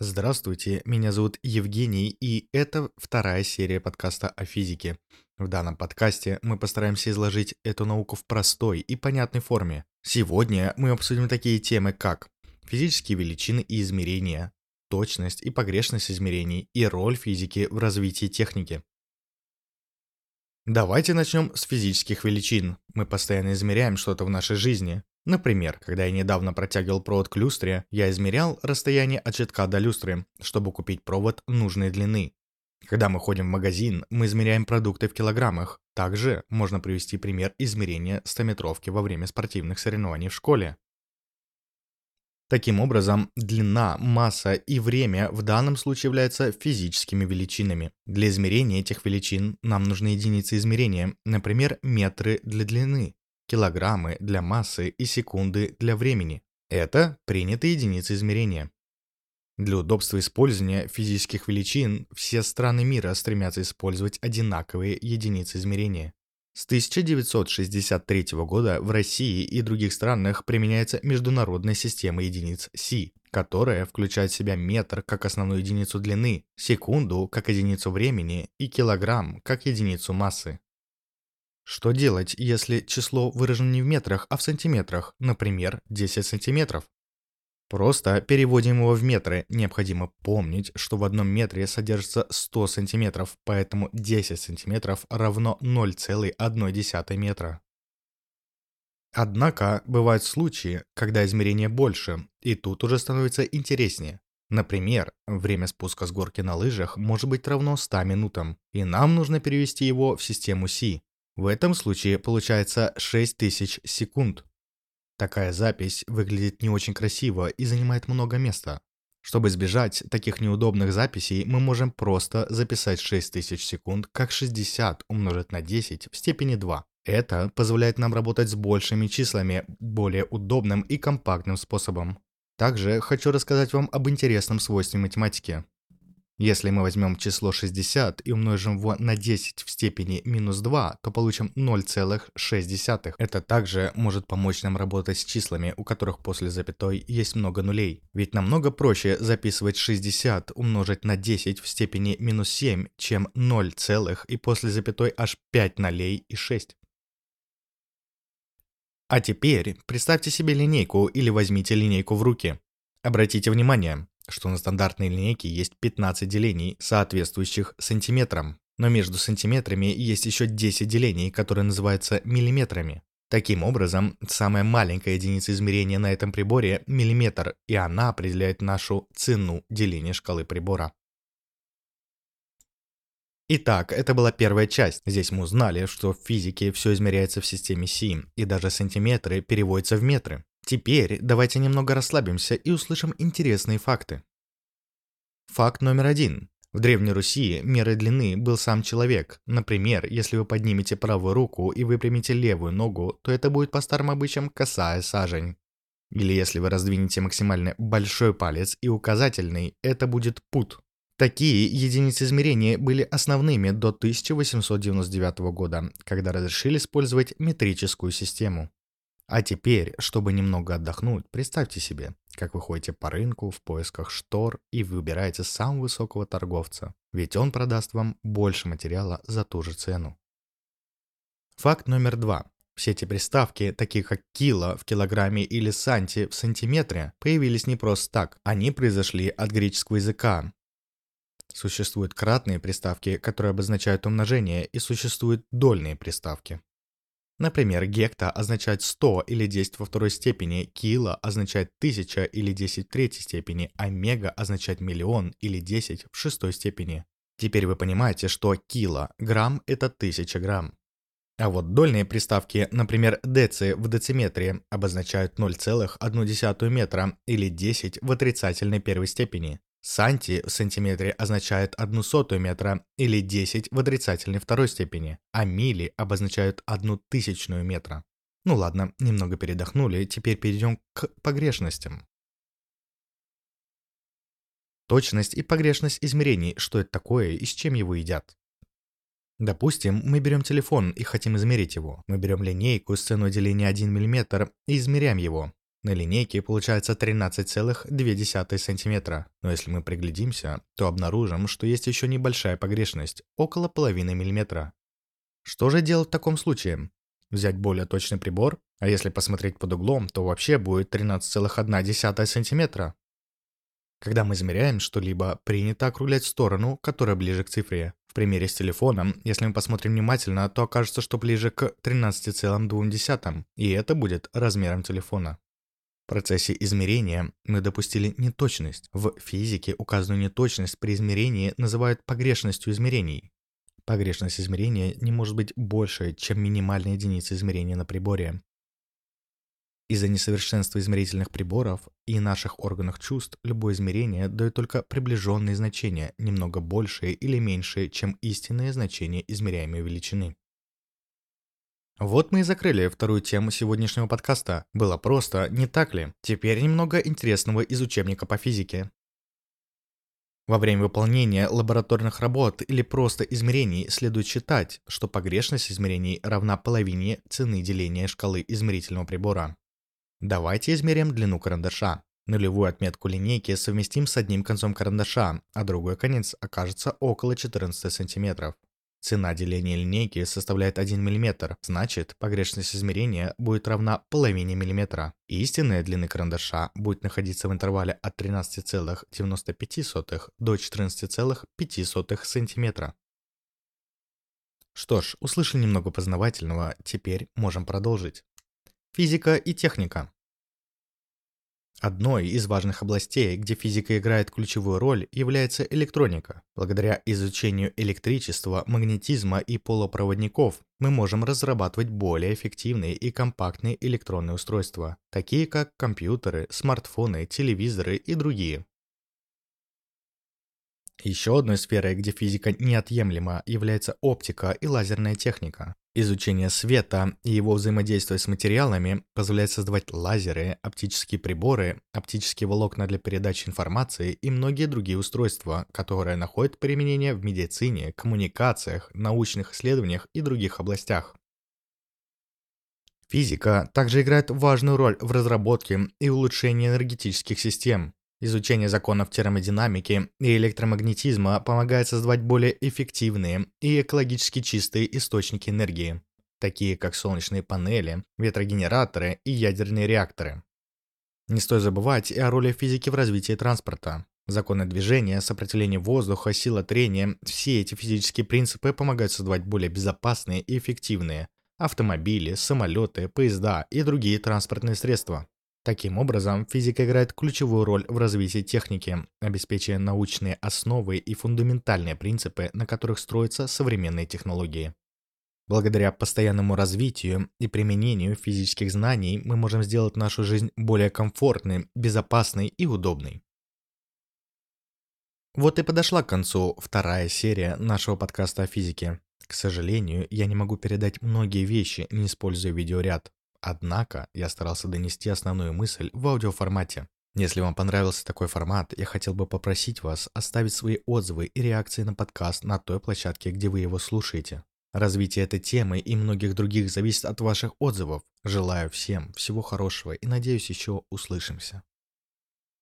Здравствуйте, меня зовут Евгений, и это вторая серия подкаста о физике. В данном подкасте мы постараемся изложить эту науку в простой и понятной форме. Сегодня мы обсудим такие темы, как физические величины и измерения, точность и погрешность измерений и роль физики в развитии техники. Давайте начнем с физических величин. Мы постоянно измеряем что-то в нашей жизни. Например, когда я недавно протягивал провод к люстре, я измерял расстояние от щитка до люстры, чтобы купить провод нужной длины. Когда мы ходим в магазин, мы измеряем продукты в килограммах. Также можно привести пример измерения 100-метровки во время спортивных соревнований в школе. Таким образом, длина, масса и время в данном случае являются физическими величинами. Для измерения этих величин нам нужны единицы измерения, например, метры для длины килограммы для массы и секунды для времени. Это принятые единицы измерения. Для удобства использования физических величин все страны мира стремятся использовать одинаковые единицы измерения. С 1963 года в России и других странах применяется международная система единиц Си, которая включает в себя метр как основную единицу длины, секунду как единицу времени и килограмм как единицу массы. Что делать, если число выражено не в метрах, а в сантиметрах, например, 10 сантиметров? Просто переводим его в метры. Необходимо помнить, что в одном метре содержится 100 сантиметров, поэтому 10 сантиметров равно 0,1 метра. Однако бывают случаи, когда измерение больше, и тут уже становится интереснее. Например, время спуска с горки на лыжах может быть равно 100 минутам, и нам нужно перевести его в систему Си, в этом случае получается 6000 секунд. Такая запись выглядит не очень красиво и занимает много места. Чтобы избежать таких неудобных записей, мы можем просто записать 6000 секунд как 60 умножить на 10 в степени 2. Это позволяет нам работать с большими числами, более удобным и компактным способом. Также хочу рассказать вам об интересном свойстве математики. Если мы возьмем число 60 и умножим его на 10 в степени минус 2, то получим 0,6. Это также может помочь нам работать с числами, у которых после запятой есть много нулей. Ведь намного проще записывать 60 умножить на 10 в степени минус 7, чем 0, и после запятой аж 5 нолей и 6. А теперь представьте себе линейку или возьмите линейку в руки. Обратите внимание, что на стандартной линейке есть 15 делений, соответствующих сантиметрам. Но между сантиметрами есть еще 10 делений, которые называются миллиметрами. Таким образом, самая маленькая единица измерения на этом приборе – миллиметр, и она определяет нашу цену деления шкалы прибора. Итак, это была первая часть. Здесь мы узнали, что в физике все измеряется в системе Си, и даже сантиметры переводятся в метры. Теперь давайте немного расслабимся и услышим интересные факты. Факт номер один. В Древней Руси мерой длины был сам человек. Например, если вы поднимете правую руку и выпрямите левую ногу, то это будет по старым обычаям косая сажень. Или если вы раздвинете максимально большой палец и указательный, это будет пут. Такие единицы измерения были основными до 1899 года, когда разрешили использовать метрическую систему. А теперь, чтобы немного отдохнуть, представьте себе, как вы ходите по рынку в поисках штор и выбираете самого высокого торговца, ведь он продаст вам больше материала за ту же цену. Факт номер два. Все эти приставки, такие как кило в килограмме или санти в сантиметре, появились не просто так. Они произошли от греческого языка. Существуют кратные приставки, которые обозначают умножение, и существуют дольные приставки. Например, гекта означает 100 или 10 во второй степени, кило означает 1000 или 10 в третьей степени, а мега означает миллион или 10 в шестой степени. Теперь вы понимаете, что кило, грамм – это 1000 грамм. А вот дольные приставки, например, деци в дециметре, обозначают 0,1 метра или 10 в отрицательной первой степени. Санти в сантиметре означает одну сотую метра или 10 в отрицательной второй степени, а мили обозначают одну тысячную метра. Ну ладно, немного передохнули, теперь перейдем к погрешностям. Точность и погрешность измерений, что это такое и с чем его едят. Допустим, мы берем телефон и хотим измерить его. Мы берем линейку с ценой деления 1 мм и измеряем его. На линейке получается 13,2 см, но если мы приглядимся, то обнаружим, что есть еще небольшая погрешность, около половины миллиметра. Что же делать в таком случае? Взять более точный прибор, а если посмотреть под углом, то вообще будет 13,1 см. Когда мы измеряем что-либо, принято округлять сторону, которая ближе к цифре. В примере с телефоном, если мы посмотрим внимательно, то окажется, что ближе к 13,2, и это будет размером телефона. В процессе измерения мы допустили неточность. В физике указанную неточность при измерении называют погрешностью измерений. Погрешность измерения не может быть больше, чем минимальная единица измерения на приборе. Из-за несовершенства измерительных приборов и наших органов чувств любое измерение дает только приближенные значения, немного большие или меньшие, чем истинное значение измеряемой величины. Вот мы и закрыли вторую тему сегодняшнего подкаста. Было просто, не так ли? Теперь немного интересного из учебника по физике. Во время выполнения лабораторных работ или просто измерений следует считать, что погрешность измерений равна половине цены деления шкалы измерительного прибора. Давайте измерим длину карандаша. Нулевую отметку линейки совместим с одним концом карандаша, а другой конец окажется около 14 см. Цена деления линейки составляет 1 мм, значит, погрешность измерения будет равна половине миллиметра. Истинная длина карандаша будет находиться в интервале от 13,95 до 14,5 см. Что ж, услышали немного познавательного, теперь можем продолжить. Физика и техника. Одной из важных областей, где физика играет ключевую роль, является электроника. Благодаря изучению электричества, магнетизма и полупроводников мы можем разрабатывать более эффективные и компактные электронные устройства, такие как компьютеры, смартфоны, телевизоры и другие. Еще одной сферой, где физика неотъемлема, является оптика и лазерная техника. Изучение света и его взаимодействие с материалами позволяет создавать лазеры, оптические приборы, оптические волокна для передачи информации и многие другие устройства, которые находят применение в медицине, коммуникациях, научных исследованиях и других областях. Физика также играет важную роль в разработке и улучшении энергетических систем. Изучение законов термодинамики и электромагнетизма помогает создавать более эффективные и экологически чистые источники энергии, такие как солнечные панели, ветрогенераторы и ядерные реакторы. Не стоит забывать и о роли физики в развитии транспорта. Законы движения, сопротивление воздуха, сила трения – все эти физические принципы помогают создавать более безопасные и эффективные автомобили, самолеты, поезда и другие транспортные средства. Таким образом, физика играет ключевую роль в развитии техники, обеспечивая научные основы и фундаментальные принципы, на которых строятся современные технологии. Благодаря постоянному развитию и применению физических знаний мы можем сделать нашу жизнь более комфортной, безопасной и удобной. Вот и подошла к концу вторая серия нашего подкаста о физике. К сожалению, я не могу передать многие вещи, не используя видеоряд. Однако я старался донести основную мысль в аудиоформате. Если вам понравился такой формат, я хотел бы попросить вас оставить свои отзывы и реакции на подкаст на той площадке, где вы его слушаете. Развитие этой темы и многих других зависит от ваших отзывов. Желаю всем всего хорошего и надеюсь еще услышимся.